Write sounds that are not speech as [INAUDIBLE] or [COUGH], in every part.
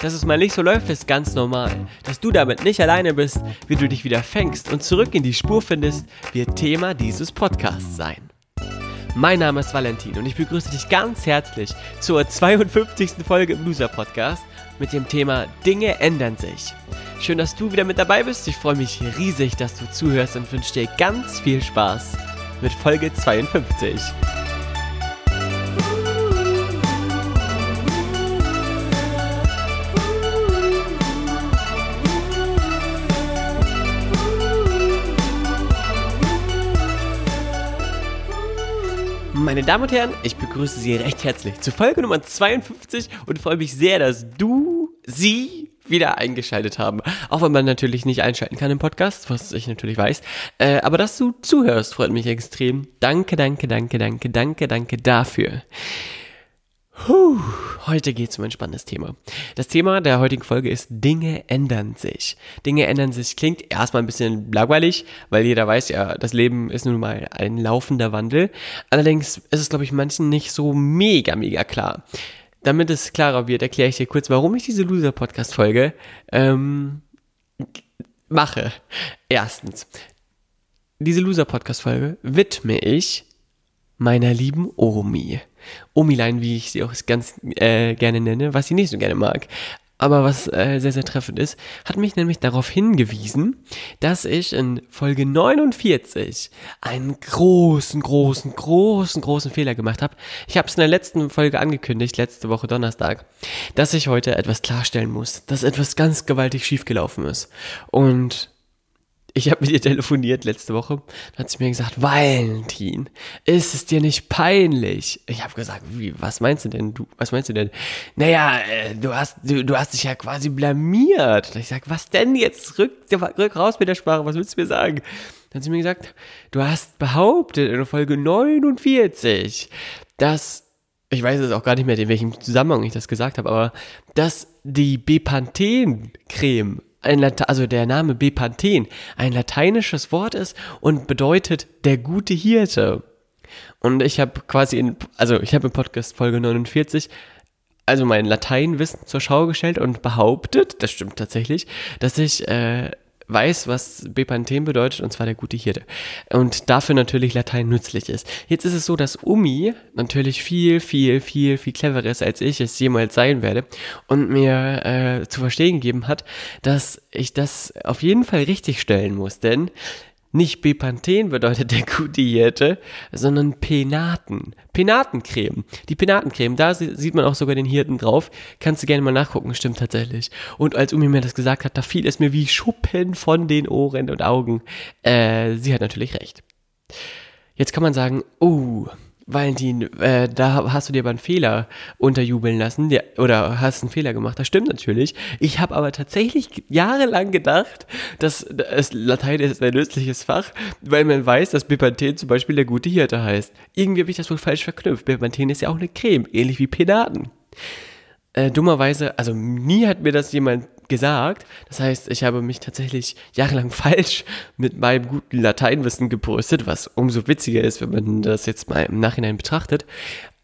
Dass es mal nicht so läuft, ist ganz normal. Dass du damit nicht alleine bist, wie du dich wieder fängst und zurück in die Spur findest, wird Thema dieses Podcasts sein. Mein Name ist Valentin und ich begrüße dich ganz herzlich zur 52. Folge im Loser Podcast mit dem Thema Dinge ändern sich. Schön, dass du wieder mit dabei bist. Ich freue mich riesig, dass du zuhörst und wünsche dir ganz viel Spaß mit Folge 52. Meine Damen und Herren, ich begrüße Sie recht herzlich zu Folge Nummer 52 und freue mich sehr, dass du, sie wieder eingeschaltet haben. Auch wenn man natürlich nicht einschalten kann im Podcast, was ich natürlich weiß. Äh, aber dass du zuhörst, freut mich extrem. Danke, danke, danke, danke, danke, danke dafür. Puh, heute geht es um ein spannendes Thema. Das Thema der heutigen Folge ist Dinge ändern sich. Dinge ändern sich klingt erstmal ein bisschen langweilig, weil jeder weiß ja, das Leben ist nun mal ein laufender Wandel. Allerdings ist es, glaube ich, manchen nicht so mega, mega klar. Damit es klarer wird, erkläre ich dir kurz, warum ich diese Loser-Podcast-Folge ähm, mache. Erstens, diese Loser-Podcast-Folge widme ich meiner lieben Omi. Omilein, wie ich sie auch ganz äh, gerne nenne, was sie nicht so gerne mag. Aber was äh, sehr, sehr treffend ist, hat mich nämlich darauf hingewiesen, dass ich in Folge 49 einen großen, großen, großen, großen Fehler gemacht habe. Ich habe es in der letzten Folge angekündigt, letzte Woche Donnerstag, dass ich heute etwas klarstellen muss, dass etwas ganz gewaltig schiefgelaufen ist. Und ich habe mit ihr telefoniert letzte Woche. Dann hat sie mir gesagt, Valentin, ist es dir nicht peinlich? Ich habe gesagt, wie, was meinst du denn? Du, was meinst du denn? Naja, äh, du hast, du, du hast dich ja quasi blamiert. Ich sag, was denn jetzt? Rück, rück raus mit der Sprache, was willst du mir sagen? Dann hat sie mir gesagt, du hast behauptet in Folge 49, dass ich weiß jetzt auch gar nicht mehr, in welchem Zusammenhang ich das gesagt habe, aber dass die Bepanthen-Creme ein Lata also der Name Bepanthen ein lateinisches Wort ist und bedeutet der gute Hirte. Und ich habe quasi in, also ich habe in Podcast Folge 49 also mein Lateinwissen zur Schau gestellt und behauptet, das stimmt tatsächlich, dass ich äh, weiß, was Bepanthen bedeutet, und zwar der gute Hirte. Und dafür natürlich Latein nützlich ist. Jetzt ist es so, dass Umi natürlich viel, viel, viel, viel cleverer ist, als ich es jemals sein werde und mir äh, zu verstehen gegeben hat, dass ich das auf jeden Fall richtig stellen muss, denn nicht Bepanthen bedeutet der Hirte, sondern Penaten. Penatencreme. Die Penatencreme, da sieht man auch sogar den Hirten drauf. Kannst du gerne mal nachgucken, stimmt tatsächlich. Und als Umi mir das gesagt hat, da fiel es mir wie Schuppen von den Ohren und Augen. Äh, sie hat natürlich recht. Jetzt kann man sagen, oh, Valentin, äh, da hast du dir aber einen Fehler unterjubeln lassen der, oder hast einen Fehler gemacht. Das stimmt natürlich. Ich habe aber tatsächlich jahrelang gedacht, dass das Latein ist ein nützliches Fach, weil man weiß, dass Bepanthen zum Beispiel der gute Hirte heißt. Irgendwie habe ich das wohl falsch verknüpft. Bepanthen ist ja auch eine Creme, ähnlich wie Penaten. Äh, dummerweise, also nie hat mir das jemand gesagt. Das heißt, ich habe mich tatsächlich jahrelang [LAUGHS] falsch mit meinem guten Lateinwissen gepostet, was umso witziger ist, wenn man das jetzt mal im Nachhinein betrachtet.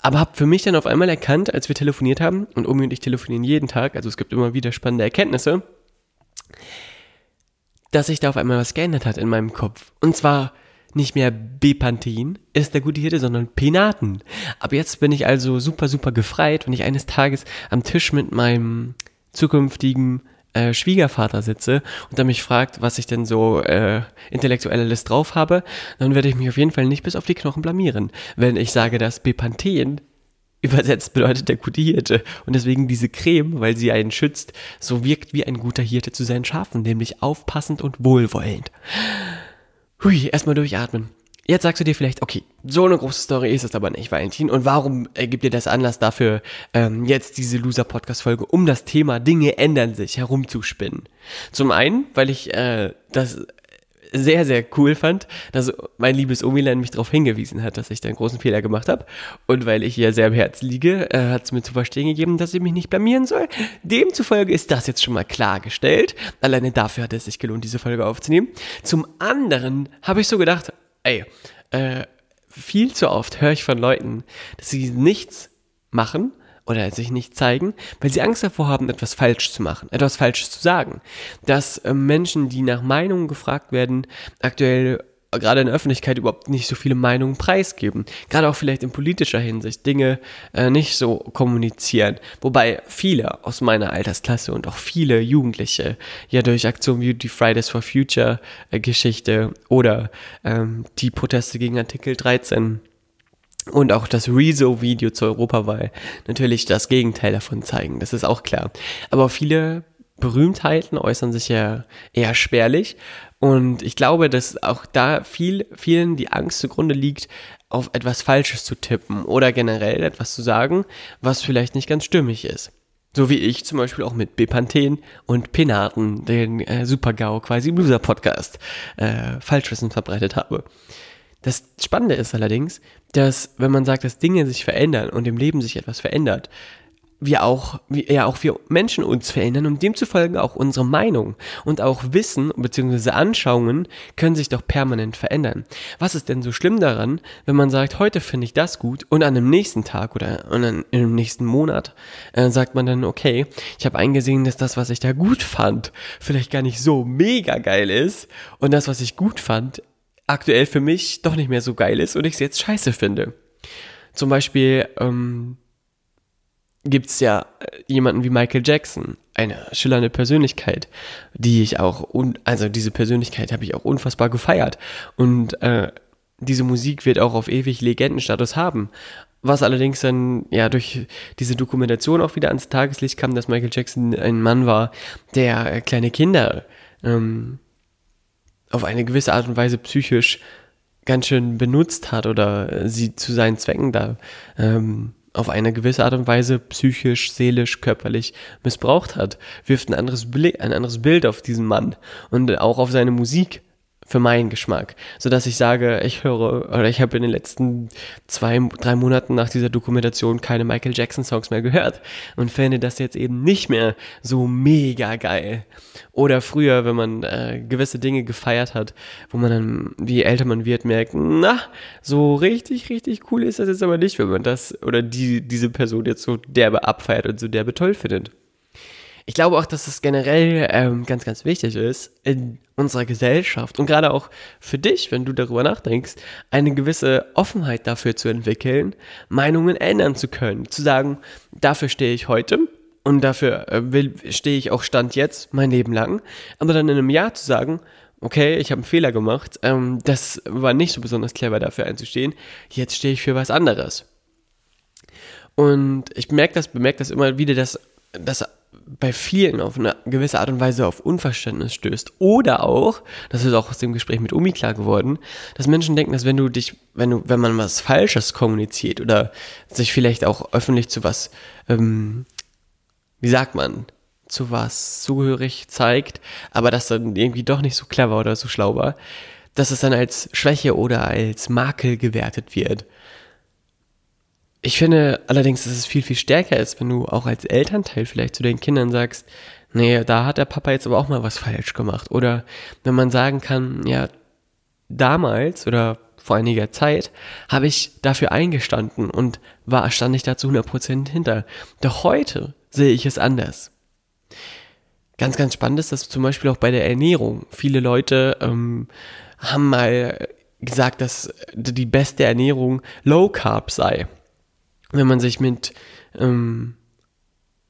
Aber habe für mich dann auf einmal erkannt, als wir telefoniert haben, und Omi und ich telefonieren jeden Tag, also es gibt immer wieder spannende Erkenntnisse, dass sich da auf einmal was geändert hat in meinem Kopf. Und zwar nicht mehr Bepanthen ist der gute Hirte, sondern Penaten. Ab jetzt bin ich also super, super gefreit, wenn ich eines Tages am Tisch mit meinem zukünftigen äh, Schwiegervater sitze und er mich fragt, was ich denn so äh, intellektuelles drauf habe, dann werde ich mich auf jeden Fall nicht bis auf die Knochen blamieren, wenn ich sage, dass Bepanthen übersetzt bedeutet der gute Hirte. Und deswegen diese Creme, weil sie einen schützt, so wirkt wie ein guter Hirte zu seinen Schafen, nämlich aufpassend und wohlwollend. Hui, erstmal durchatmen. Jetzt sagst du dir vielleicht, okay, so eine große Story ist es aber nicht, Valentin. Und warum ergibt dir das Anlass dafür, ähm, jetzt diese Loser-Podcast-Folge, um das Thema Dinge ändern sich herumzuspinnen? Zum einen, weil ich äh, das sehr, sehr cool fand, dass mein liebes Omilan mich darauf hingewiesen hat, dass ich da einen großen Fehler gemacht habe. Und weil ich ihr sehr am Herz liege, äh, hat es mir zu verstehen gegeben, dass ich mich nicht blamieren soll. Demzufolge ist das jetzt schon mal klargestellt. Alleine dafür hat es sich gelohnt, diese Folge aufzunehmen. Zum anderen habe ich so gedacht, ey, äh, viel zu oft höre ich von Leuten, dass sie nichts machen, oder sich nicht zeigen, weil sie Angst davor haben, etwas falsch zu machen, etwas Falsches zu sagen. Dass äh, Menschen, die nach Meinungen gefragt werden, aktuell äh, gerade in der Öffentlichkeit überhaupt nicht so viele Meinungen preisgeben. Gerade auch vielleicht in politischer Hinsicht Dinge äh, nicht so kommunizieren. Wobei viele aus meiner Altersklasse und auch viele Jugendliche ja durch Aktionen wie die Fridays for Future äh, Geschichte oder ähm, die Proteste gegen Artikel 13 und auch das Rezo-Video zur Europawahl natürlich das Gegenteil davon zeigen. Das ist auch klar. Aber viele Berühmtheiten äußern sich ja eher spärlich. Und ich glaube, dass auch da viel, vielen die Angst zugrunde liegt, auf etwas Falsches zu tippen oder generell etwas zu sagen, was vielleicht nicht ganz stimmig ist. So wie ich zum Beispiel auch mit Bepanthen und Penaten, den äh, Super-GAU quasi Loser-Podcast, äh, Falschwissen verbreitet habe. Das Spannende ist allerdings, dass wenn man sagt, dass Dinge sich verändern und im Leben sich etwas verändert, wir auch, ja auch wir Menschen uns verändern und demzufolge auch unsere Meinung und auch Wissen bzw. Anschauungen können sich doch permanent verändern. Was ist denn so schlimm daran, wenn man sagt, heute finde ich das gut und an dem nächsten Tag oder an, im nächsten Monat äh, sagt man dann, okay, ich habe eingesehen, dass das, was ich da gut fand, vielleicht gar nicht so mega geil ist und das, was ich gut fand, aktuell für mich doch nicht mehr so geil ist und ich es jetzt scheiße finde. Zum Beispiel ähm, gibt es ja äh, jemanden wie Michael Jackson, eine schillernde Persönlichkeit, die ich auch, also diese Persönlichkeit habe ich auch unfassbar gefeiert. Und äh, diese Musik wird auch auf ewig Legendenstatus haben. Was allerdings dann ja durch diese Dokumentation auch wieder ans Tageslicht kam, dass Michael Jackson ein Mann war, der kleine Kinder ähm, auf eine gewisse Art und Weise psychisch ganz schön benutzt hat oder sie zu seinen Zwecken da ähm, auf eine gewisse Art und Weise psychisch, seelisch, körperlich missbraucht hat, wirft ein anderes, Bild, ein anderes Bild auf diesen Mann und auch auf seine Musik für meinen Geschmack, so dass ich sage, ich höre oder ich habe in den letzten zwei, drei Monaten nach dieser Dokumentation keine Michael Jackson Songs mehr gehört und finde das jetzt eben nicht mehr so mega geil. Oder früher, wenn man äh, gewisse Dinge gefeiert hat, wo man dann, wie älter man wird, merkt, na, so richtig, richtig cool ist das jetzt aber nicht, wenn man das oder die, diese Person jetzt so derbe abfeiert und so derbe toll findet. Ich glaube auch, dass es generell ähm, ganz, ganz wichtig ist, in unserer Gesellschaft und gerade auch für dich, wenn du darüber nachdenkst, eine gewisse Offenheit dafür zu entwickeln, Meinungen ändern zu können. Zu sagen, dafür stehe ich heute und dafür äh, stehe ich auch Stand jetzt mein Leben lang. Aber dann in einem Jahr zu sagen, okay, ich habe einen Fehler gemacht, ähm, das war nicht so besonders clever dafür einzustehen, jetzt stehe ich für was anderes. Und ich merke das, bemerke das immer wieder, dass, dass bei vielen auf eine gewisse Art und Weise auf Unverständnis stößt. Oder auch, das ist auch aus dem Gespräch mit Umi klar geworden, dass Menschen denken, dass wenn du dich, wenn du, wenn man was Falsches kommuniziert oder sich vielleicht auch öffentlich zu was, ähm, wie sagt man, zu was zugehörig zeigt, aber das dann irgendwie doch nicht so clever oder so schlau war, dass es dann als Schwäche oder als Makel gewertet wird. Ich finde allerdings, dass es viel, viel stärker ist, wenn du auch als Elternteil vielleicht zu den Kindern sagst, nee, da hat der Papa jetzt aber auch mal was falsch gemacht. Oder wenn man sagen kann, ja, damals oder vor einiger Zeit habe ich dafür eingestanden und war, stand ich da zu 100% hinter. Doch heute sehe ich es anders. Ganz, ganz spannend ist das zum Beispiel auch bei der Ernährung. Viele Leute ähm, haben mal gesagt, dass die beste Ernährung Low Carb sei wenn man sich mit ähm,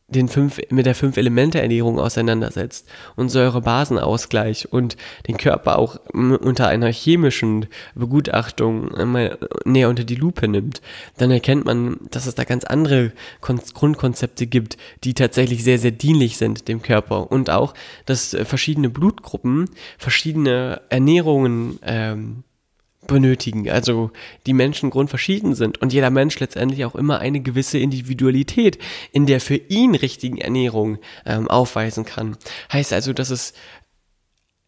den fünf, mit der Fünf-Elemente-Ernährung auseinandersetzt und Säurebasenausgleich und den Körper auch unter einer chemischen Begutachtung mal näher unter die Lupe nimmt, dann erkennt man, dass es da ganz andere Kon Grundkonzepte gibt, die tatsächlich sehr, sehr dienlich sind dem Körper und auch, dass verschiedene Blutgruppen verschiedene Ernährungen ähm, benötigen. Also die Menschen grundverschieden sind und jeder Mensch letztendlich auch immer eine gewisse Individualität in der für ihn richtigen Ernährung ähm, aufweisen kann. Heißt also, dass es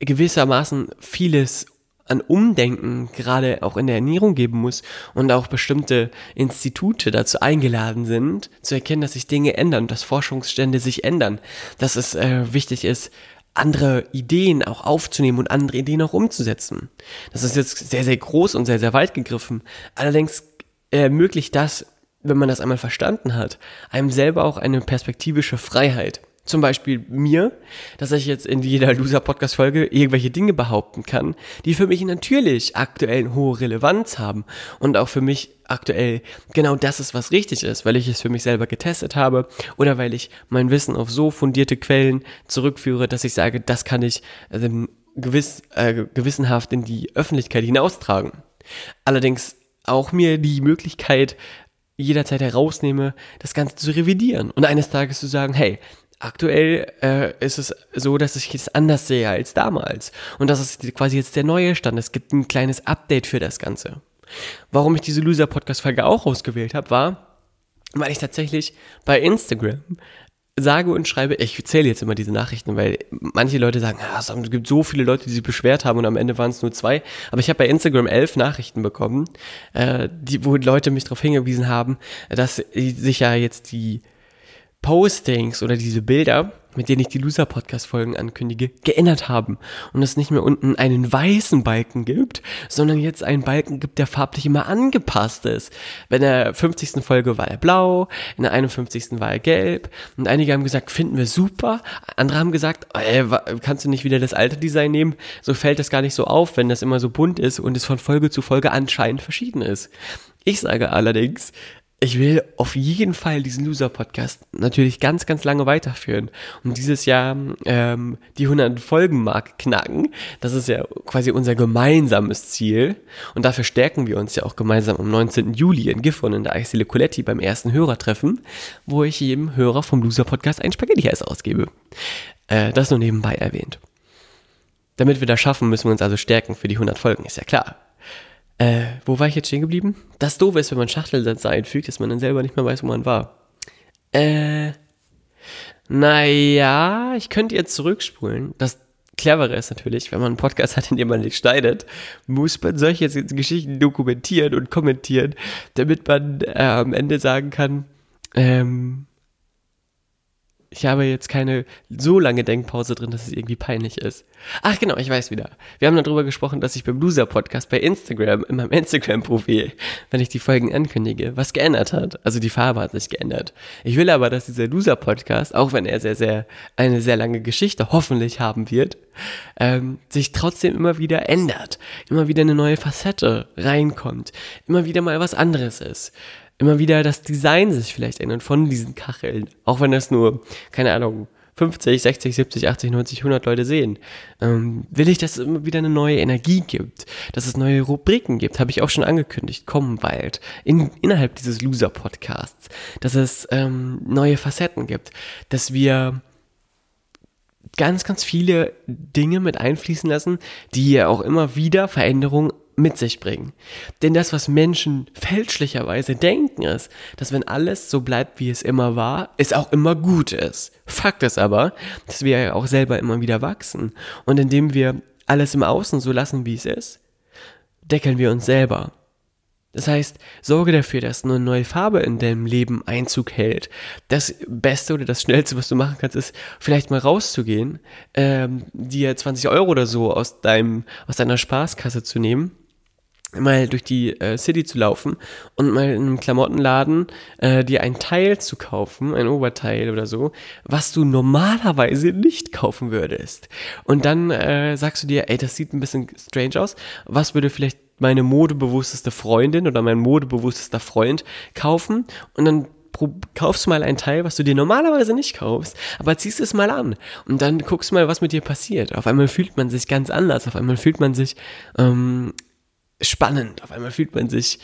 gewissermaßen vieles an Umdenken gerade auch in der Ernährung geben muss und auch bestimmte Institute dazu eingeladen sind, zu erkennen, dass sich Dinge ändern, dass Forschungsstände sich ändern, dass es äh, wichtig ist, andere Ideen auch aufzunehmen und andere Ideen auch umzusetzen. Das ist jetzt sehr, sehr groß und sehr, sehr weit gegriffen. Allerdings ermöglicht das, wenn man das einmal verstanden hat, einem selber auch eine perspektivische Freiheit zum Beispiel mir, dass ich jetzt in jeder Loser-Podcast-Folge irgendwelche Dinge behaupten kann, die für mich natürlich aktuell eine hohe Relevanz haben und auch für mich aktuell genau das ist, was richtig ist, weil ich es für mich selber getestet habe oder weil ich mein Wissen auf so fundierte Quellen zurückführe, dass ich sage, das kann ich ähm, gewiss, äh, gewissenhaft in die Öffentlichkeit hinaustragen. Allerdings auch mir die Möglichkeit jederzeit herausnehme, das Ganze zu revidieren und eines Tages zu sagen, hey, Aktuell äh, ist es so, dass ich es anders sehe als damals. Und das ist quasi jetzt der neue Stand. Es gibt ein kleines Update für das Ganze. Warum ich diese Loser-Podcast-Folge auch ausgewählt habe, war, weil ich tatsächlich bei Instagram sage und schreibe, ich zähle jetzt immer diese Nachrichten, weil manche Leute sagen, ah, es gibt so viele Leute, die sich beschwert haben und am Ende waren es nur zwei. Aber ich habe bei Instagram elf Nachrichten bekommen, äh, die, wo Leute mich darauf hingewiesen haben, dass sich ja jetzt die Postings oder diese Bilder, mit denen ich die Loser-Podcast-Folgen ankündige, geändert haben. Und es nicht mehr unten einen weißen Balken gibt, sondern jetzt einen Balken gibt, der farblich immer angepasst ist. Bei der 50. Folge war er blau, in der 51. war er gelb. Und einige haben gesagt, finden wir super. Andere haben gesagt, äh, kannst du nicht wieder das alte Design nehmen? So fällt das gar nicht so auf, wenn das immer so bunt ist und es von Folge zu Folge anscheinend verschieden ist. Ich sage allerdings, ich will auf jeden Fall diesen Loser-Podcast natürlich ganz, ganz lange weiterführen und dieses Jahr ähm, die 100 Folgen-Mark knacken. Das ist ja quasi unser gemeinsames Ziel und dafür stärken wir uns ja auch gemeinsam am 19. Juli in Gifhorn in der Eisdiele Coletti beim ersten Hörertreffen, wo ich jedem Hörer vom Loser-Podcast ein Spaghetti-Eis ausgebe. Äh, das nur nebenbei erwähnt. Damit wir das schaffen, müssen wir uns also stärken für die 100 Folgen, ist ja klar. Äh, wo war ich jetzt stehen geblieben? Das Doofe ist, wenn man Schachtelsätze einfügt, dass man dann selber nicht mehr weiß, wo man war. Äh, naja, ich könnte jetzt zurückspulen. Das Clevere ist natürlich, wenn man einen Podcast hat, in dem man nicht schneidet, muss man solche Geschichten dokumentieren und kommentieren, damit man äh, am Ende sagen kann, ähm, ich habe jetzt keine so lange Denkpause drin, dass es irgendwie peinlich ist. Ach genau, ich weiß wieder. Wir haben darüber gesprochen, dass ich beim Loser-Podcast bei Instagram, in meinem Instagram-Profil, wenn ich die Folgen ankündige, was geändert hat. Also die Farbe hat sich geändert. Ich will aber, dass dieser Loser-Podcast, auch wenn er sehr, sehr, eine sehr lange Geschichte hoffentlich haben wird, ähm, sich trotzdem immer wieder ändert. Immer wieder eine neue Facette reinkommt. Immer wieder mal was anderes ist immer wieder das Design sich vielleicht ändert von diesen Kacheln. Auch wenn das nur, keine Ahnung, 50, 60, 70, 80, 90, 100 Leute sehen, ähm, will ich, dass es immer wieder eine neue Energie gibt, dass es neue Rubriken gibt, habe ich auch schon angekündigt, kommen bald, in, innerhalb dieses Loser-Podcasts, dass es ähm, neue Facetten gibt, dass wir ganz, ganz viele Dinge mit einfließen lassen, die ja auch immer wieder Veränderungen mit sich bringen. Denn das, was Menschen fälschlicherweise denken, ist, dass wenn alles so bleibt, wie es immer war, es auch immer gut ist. Fakt ist aber, dass wir ja auch selber immer wieder wachsen. Und indem wir alles im Außen so lassen, wie es ist, deckeln wir uns selber. Das heißt, sorge dafür, dass eine neue Farbe in deinem Leben Einzug hält. Das Beste oder das Schnellste, was du machen kannst, ist vielleicht mal rauszugehen, ähm, dir 20 Euro oder so aus deinem, aus deiner Spaßkasse zu nehmen mal durch die äh, City zu laufen und mal in einem Klamottenladen äh, dir ein Teil zu kaufen, ein Oberteil oder so, was du normalerweise nicht kaufen würdest. Und dann äh, sagst du dir, ey, das sieht ein bisschen strange aus. Was würde vielleicht meine modebewussteste Freundin oder mein modebewusstester Freund kaufen? Und dann kaufst du mal ein Teil, was du dir normalerweise nicht kaufst, aber ziehst es mal an und dann guckst mal, was mit dir passiert. Auf einmal fühlt man sich ganz anders, auf einmal fühlt man sich ähm, spannend. Auf einmal fühlt man sich,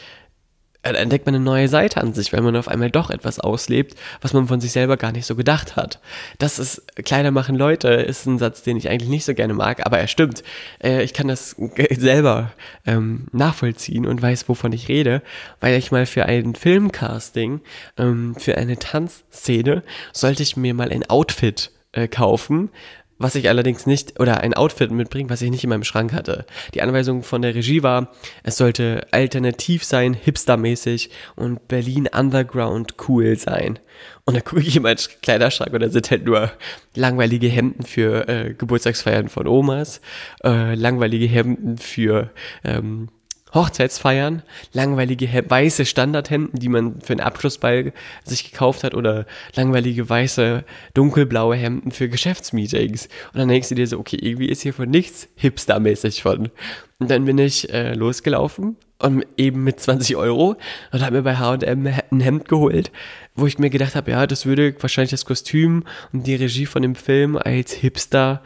äh, entdeckt man eine neue Seite an sich, weil man auf einmal doch etwas auslebt, was man von sich selber gar nicht so gedacht hat. Das ist Kleider machen Leute, ist ein Satz, den ich eigentlich nicht so gerne mag, aber er stimmt. Äh, ich kann das selber ähm, nachvollziehen und weiß, wovon ich rede, weil ich mal für ein Filmcasting, ähm, für eine Tanzszene, sollte ich mir mal ein Outfit äh, kaufen, was ich allerdings nicht, oder ein Outfit mitbringen, was ich nicht in meinem Schrank hatte. Die Anweisung von der Regie war, es sollte alternativ sein, hipstermäßig und Berlin Underground cool sein. Und dann gucke ich in meinen Kleiderschrank und da sind halt nur langweilige Hemden für äh, Geburtstagsfeiern von Omas, äh, langweilige Hemden für ähm, Hochzeitsfeiern, langweilige weiße Standardhemden, die man für einen Abschlussball sich gekauft hat oder langweilige weiße dunkelblaue Hemden für Geschäftsmeetings. Und dann denkst du dir so, okay, irgendwie ist hier von nichts hipstermäßig von. Und dann bin ich äh, losgelaufen und eben mit 20 Euro und habe mir bei H&M ein Hemd geholt, wo ich mir gedacht habe, ja, das würde wahrscheinlich das Kostüm und die Regie von dem Film als Hipster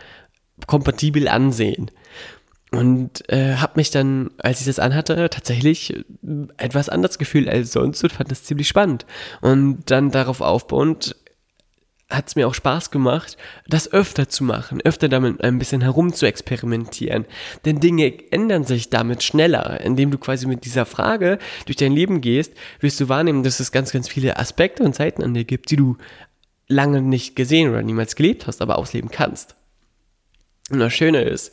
kompatibel ansehen. Und äh, habe mich dann, als ich das anhatte, tatsächlich äh, etwas anders gefühlt als sonst und fand das ziemlich spannend. Und dann darauf aufbauend hat es mir auch Spaß gemacht, das öfter zu machen, öfter damit ein bisschen herum zu experimentieren. Denn Dinge ändern sich damit schneller. Indem du quasi mit dieser Frage durch dein Leben gehst, wirst du wahrnehmen, dass es ganz, ganz viele Aspekte und Seiten an dir gibt, die du lange nicht gesehen oder niemals gelebt hast, aber ausleben kannst. Und das Schöne ist,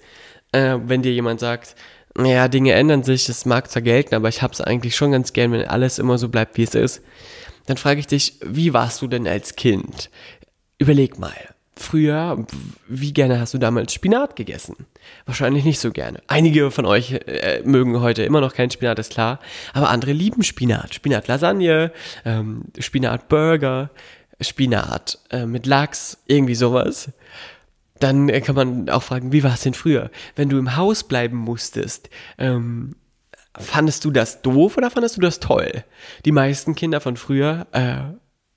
äh, wenn dir jemand sagt, naja, Dinge ändern sich, es mag zwar gelten, aber ich hab's eigentlich schon ganz gern, wenn alles immer so bleibt, wie es ist. Dann frage ich dich, wie warst du denn als Kind? Überleg mal. Früher, wie gerne hast du damals Spinat gegessen? Wahrscheinlich nicht so gerne. Einige von euch äh, mögen heute immer noch keinen Spinat, ist klar. Aber andere lieben Spinat. Spinat-Lasagne, ähm, Spinat-Burger, Spinat äh, mit Lachs, irgendwie sowas. Dann äh, kann man auch fragen, wie war es denn früher? Wenn du im Haus bleiben musstest, ähm, fandest du das doof oder fandest du das toll? Die meisten Kinder von früher, äh,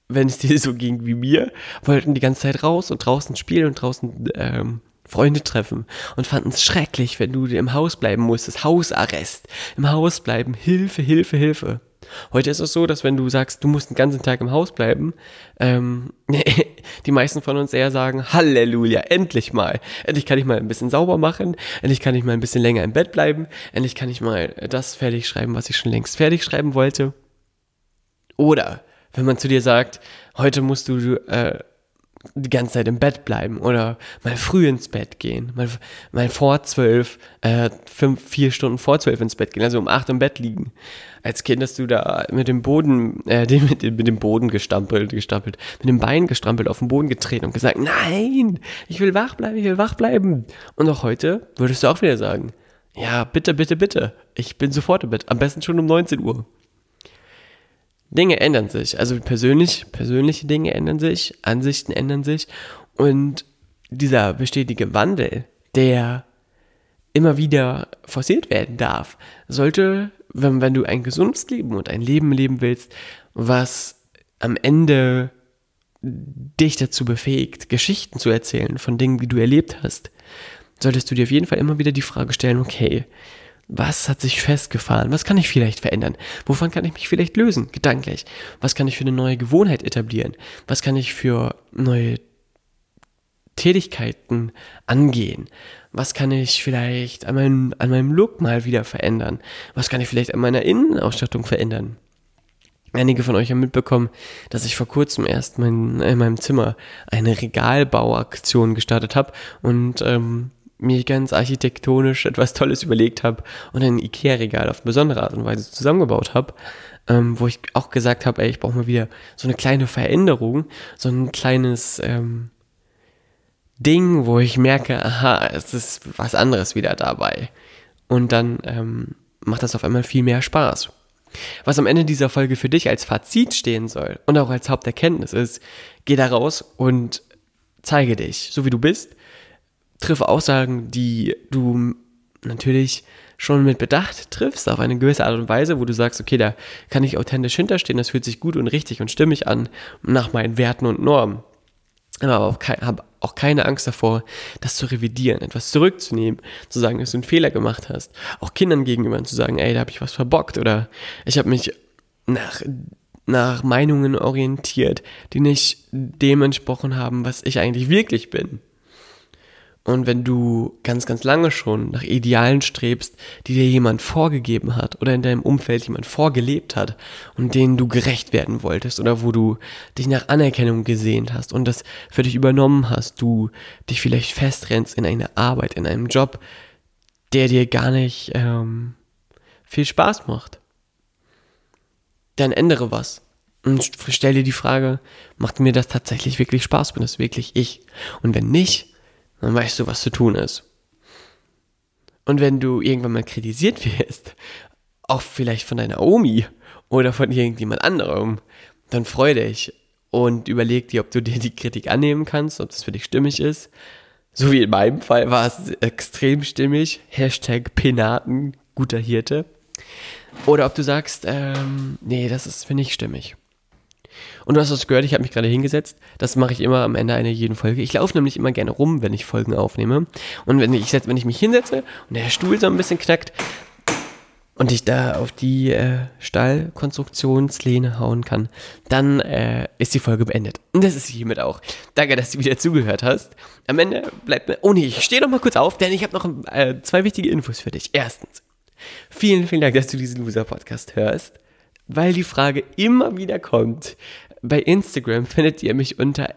wenn es [LAUGHS] dir so ging wie mir, wollten die ganze Zeit raus und draußen spielen und draußen ähm, Freunde treffen und fanden es schrecklich, wenn du im Haus bleiben musstest. Hausarrest. Im Haus bleiben. Hilfe, Hilfe, Hilfe. Heute ist es so, dass wenn du sagst, du musst den ganzen Tag im Haus bleiben, ähm, [LAUGHS] die meisten von uns eher sagen, Halleluja, endlich mal. Endlich kann ich mal ein bisschen sauber machen, endlich kann ich mal ein bisschen länger im Bett bleiben, endlich kann ich mal das fertig schreiben, was ich schon längst fertig schreiben wollte. Oder wenn man zu dir sagt, heute musst du äh, die ganze Zeit im Bett bleiben oder mal früh ins Bett gehen, mal, mal vor zwölf, äh, fünf, vier Stunden vor zwölf ins Bett gehen, also um acht im Bett liegen. Als Kind hast du da mit dem Boden, äh, mit, mit dem Boden gestampelt, gestampelt, mit dem Bein gestrampelt, auf den Boden getreten und gesagt, nein, ich will wach bleiben, ich will wach bleiben. Und auch heute würdest du auch wieder sagen, ja, bitte, bitte, bitte, ich bin sofort im Bett, am besten schon um 19 Uhr. Dinge ändern sich. Also persönlich, persönliche Dinge ändern sich, Ansichten ändern sich. Und dieser bestätige Wandel, der immer wieder forciert werden darf, sollte, wenn, wenn du ein gesundes Leben und ein Leben leben willst, was am Ende dich dazu befähigt, Geschichten zu erzählen von Dingen, die du erlebt hast, solltest du dir auf jeden Fall immer wieder die Frage stellen, okay, was hat sich festgefahren? Was kann ich vielleicht verändern? Wovon kann ich mich vielleicht lösen, gedanklich? Was kann ich für eine neue Gewohnheit etablieren? Was kann ich für neue Tätigkeiten angehen? Was kann ich vielleicht an meinem, an meinem Look mal wieder verändern? Was kann ich vielleicht an meiner Innenausstattung verändern? Einige von euch haben mitbekommen, dass ich vor kurzem erst mein, in meinem Zimmer eine Regalbauaktion gestartet habe und ähm, mir ganz architektonisch etwas Tolles überlegt habe und ein Ikea-Regal auf besondere Art und Weise zusammengebaut habe, ähm, wo ich auch gesagt habe, ey, ich brauche mal wieder so eine kleine Veränderung, so ein kleines ähm, Ding, wo ich merke, aha, es ist was anderes wieder dabei. Und dann ähm, macht das auf einmal viel mehr Spaß. Was am Ende dieser Folge für dich als Fazit stehen soll und auch als Haupterkenntnis ist, geh da raus und zeige dich, so wie du bist, triff Aussagen, die du natürlich schon mit Bedacht triffst, auf eine gewisse Art und Weise, wo du sagst, okay, da kann ich authentisch hinterstehen, das fühlt sich gut und richtig und stimmig an, nach meinen Werten und Normen. Aber auch, habe auch keine Angst davor, das zu revidieren, etwas zurückzunehmen, zu sagen, dass du einen Fehler gemacht hast. Auch Kindern gegenüber zu sagen, ey, da habe ich was verbockt oder ich habe mich nach, nach Meinungen orientiert, die nicht dem entsprochen haben, was ich eigentlich wirklich bin. Und wenn du ganz, ganz lange schon nach Idealen strebst, die dir jemand vorgegeben hat oder in deinem Umfeld jemand vorgelebt hat und denen du gerecht werden wolltest oder wo du dich nach Anerkennung gesehnt hast und das für dich übernommen hast, du dich vielleicht festrennst in eine Arbeit, in einem Job, der dir gar nicht ähm, viel Spaß macht, dann ändere was. Und stell dir die Frage, macht mir das tatsächlich wirklich Spaß? Bin das wirklich ich? Und wenn nicht, dann weißt du, was zu tun ist. Und wenn du irgendwann mal kritisiert [LAUGHS] wirst, auch vielleicht von deiner Omi oder von irgendjemand anderem, dann freu dich und überleg dir, ob du dir die Kritik annehmen kannst, ob das für dich stimmig ist. So wie in meinem Fall war es extrem stimmig. Hashtag Penaten, guter Hirte. Oder ob du sagst, ähm, nee, das ist für nicht stimmig. Und du hast es gehört, ich habe mich gerade hingesetzt. Das mache ich immer am Ende einer jeden Folge. Ich laufe nämlich immer gerne rum, wenn ich Folgen aufnehme. Und wenn ich, wenn ich mich hinsetze und der Stuhl so ein bisschen knackt und ich da auf die äh, Stallkonstruktionslehne hauen kann, dann äh, ist die Folge beendet. Und das ist hiermit auch. Danke, dass du wieder zugehört hast. Am Ende bleibt mir. Oh nee, ich stehe noch mal kurz auf, denn ich habe noch äh, zwei wichtige Infos für dich. Erstens, vielen, vielen Dank, dass du diesen Loser-Podcast hörst weil die Frage immer wieder kommt. Bei Instagram findet ihr mich unter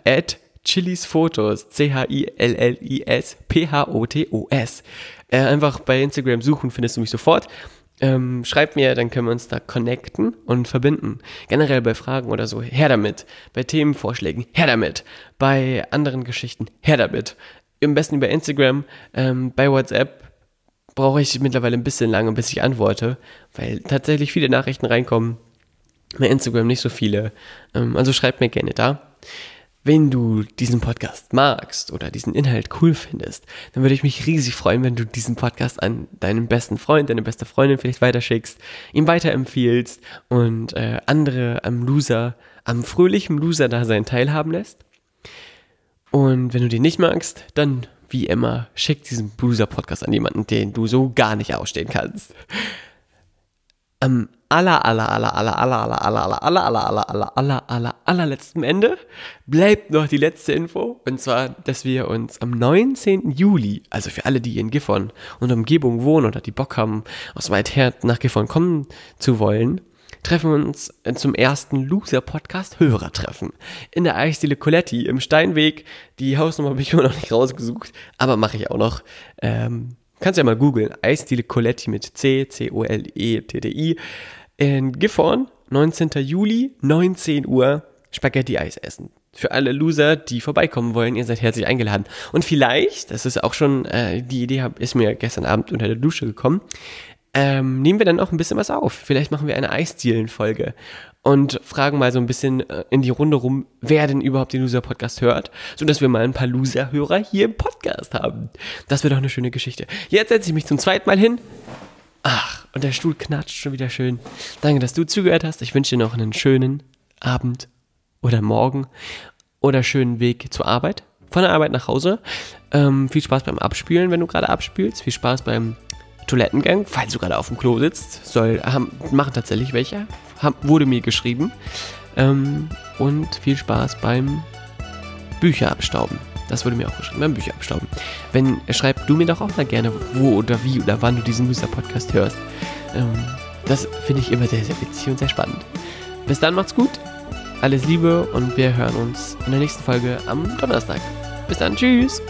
@chilisfotos, C-H-I-L-L-I-S, P-H-O-T-O-S. Äh, einfach bei Instagram suchen, findest du mich sofort. Ähm, schreibt mir, dann können wir uns da connecten und verbinden. Generell bei Fragen oder so, her damit. Bei Themenvorschlägen, her damit. Bei anderen Geschichten, her damit. Am besten über Instagram, ähm, bei WhatsApp brauche ich mittlerweile ein bisschen lange, bis ich antworte, weil tatsächlich viele Nachrichten reinkommen. Bei Instagram nicht so viele. Ähm, also schreibt mir gerne da. Wenn du diesen Podcast magst oder diesen Inhalt cool findest, dann würde ich mich riesig freuen, wenn du diesen Podcast an deinen besten Freund, deine beste Freundin vielleicht weiterschickst, ihm weiterempfiehlst und äh, andere am Loser, am fröhlichen Loser-Dasein teilhaben lässt. Und wenn du den nicht magst, dann wie immer, schick diesen Bruiser-Podcast an jemanden, den du so gar nicht ausstehen kannst. Am aller, aller, aller, aller, aller, aller, aller, aller, aller, aller, aller, aller, aller, aller, allerletzten Ende bleibt noch die letzte Info. Und zwar, dass wir uns am 19. Juli, also für alle, die in Gifhorn und Umgebung wohnen oder die Bock haben, aus weit her nach Gifhorn kommen zu wollen, treffen wir uns zum ersten Loser-Podcast-Hörertreffen in der Eisdiele Coletti im Steinweg. Die Hausnummer habe ich immer noch nicht rausgesucht, aber mache ich auch noch. Ähm, kannst ja mal googeln. Eisdiele Coletti mit C, C-O-L-E-T-T-I. In Gifhorn, 19. Juli, 19 Uhr, Spaghetti-Eis essen. Für alle Loser, die vorbeikommen wollen, ihr seid herzlich eingeladen. Und vielleicht, das ist auch schon, äh, die Idee hab, ist mir gestern Abend unter der Dusche gekommen, ähm, nehmen wir dann auch ein bisschen was auf. Vielleicht machen wir eine Eisdielen-Folge und fragen mal so ein bisschen äh, in die Runde rum, wer denn überhaupt den Loser-Podcast hört, sodass wir mal ein paar Loser-Hörer hier im Podcast haben. Das wäre doch eine schöne Geschichte. Jetzt setze ich mich zum zweiten Mal hin. Ach, und der Stuhl knatscht schon wieder schön. Danke, dass du zugehört hast. Ich wünsche dir noch einen schönen Abend oder Morgen oder schönen Weg zur Arbeit. Von der Arbeit nach Hause. Ähm, viel Spaß beim Abspielen, wenn du gerade abspielst. Viel Spaß beim Toilettengang, falls du gerade auf dem Klo sitzt, soll, haben, machen tatsächlich welche, haben, wurde mir geschrieben. Ähm, und viel Spaß beim Bücher abstauben. Das wurde mir auch geschrieben, beim Bücher abstauben. Wenn, schreib du mir doch auch mal gerne, wo oder wie oder wann du diesen Muster-Podcast hörst. Ähm, das finde ich immer sehr, sehr witzig und sehr spannend. Bis dann, macht's gut. Alles Liebe und wir hören uns in der nächsten Folge am Donnerstag. Bis dann, tschüss.